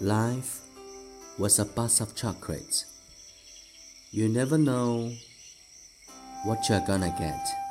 Life was a box of chocolates. You never know what you're gonna get.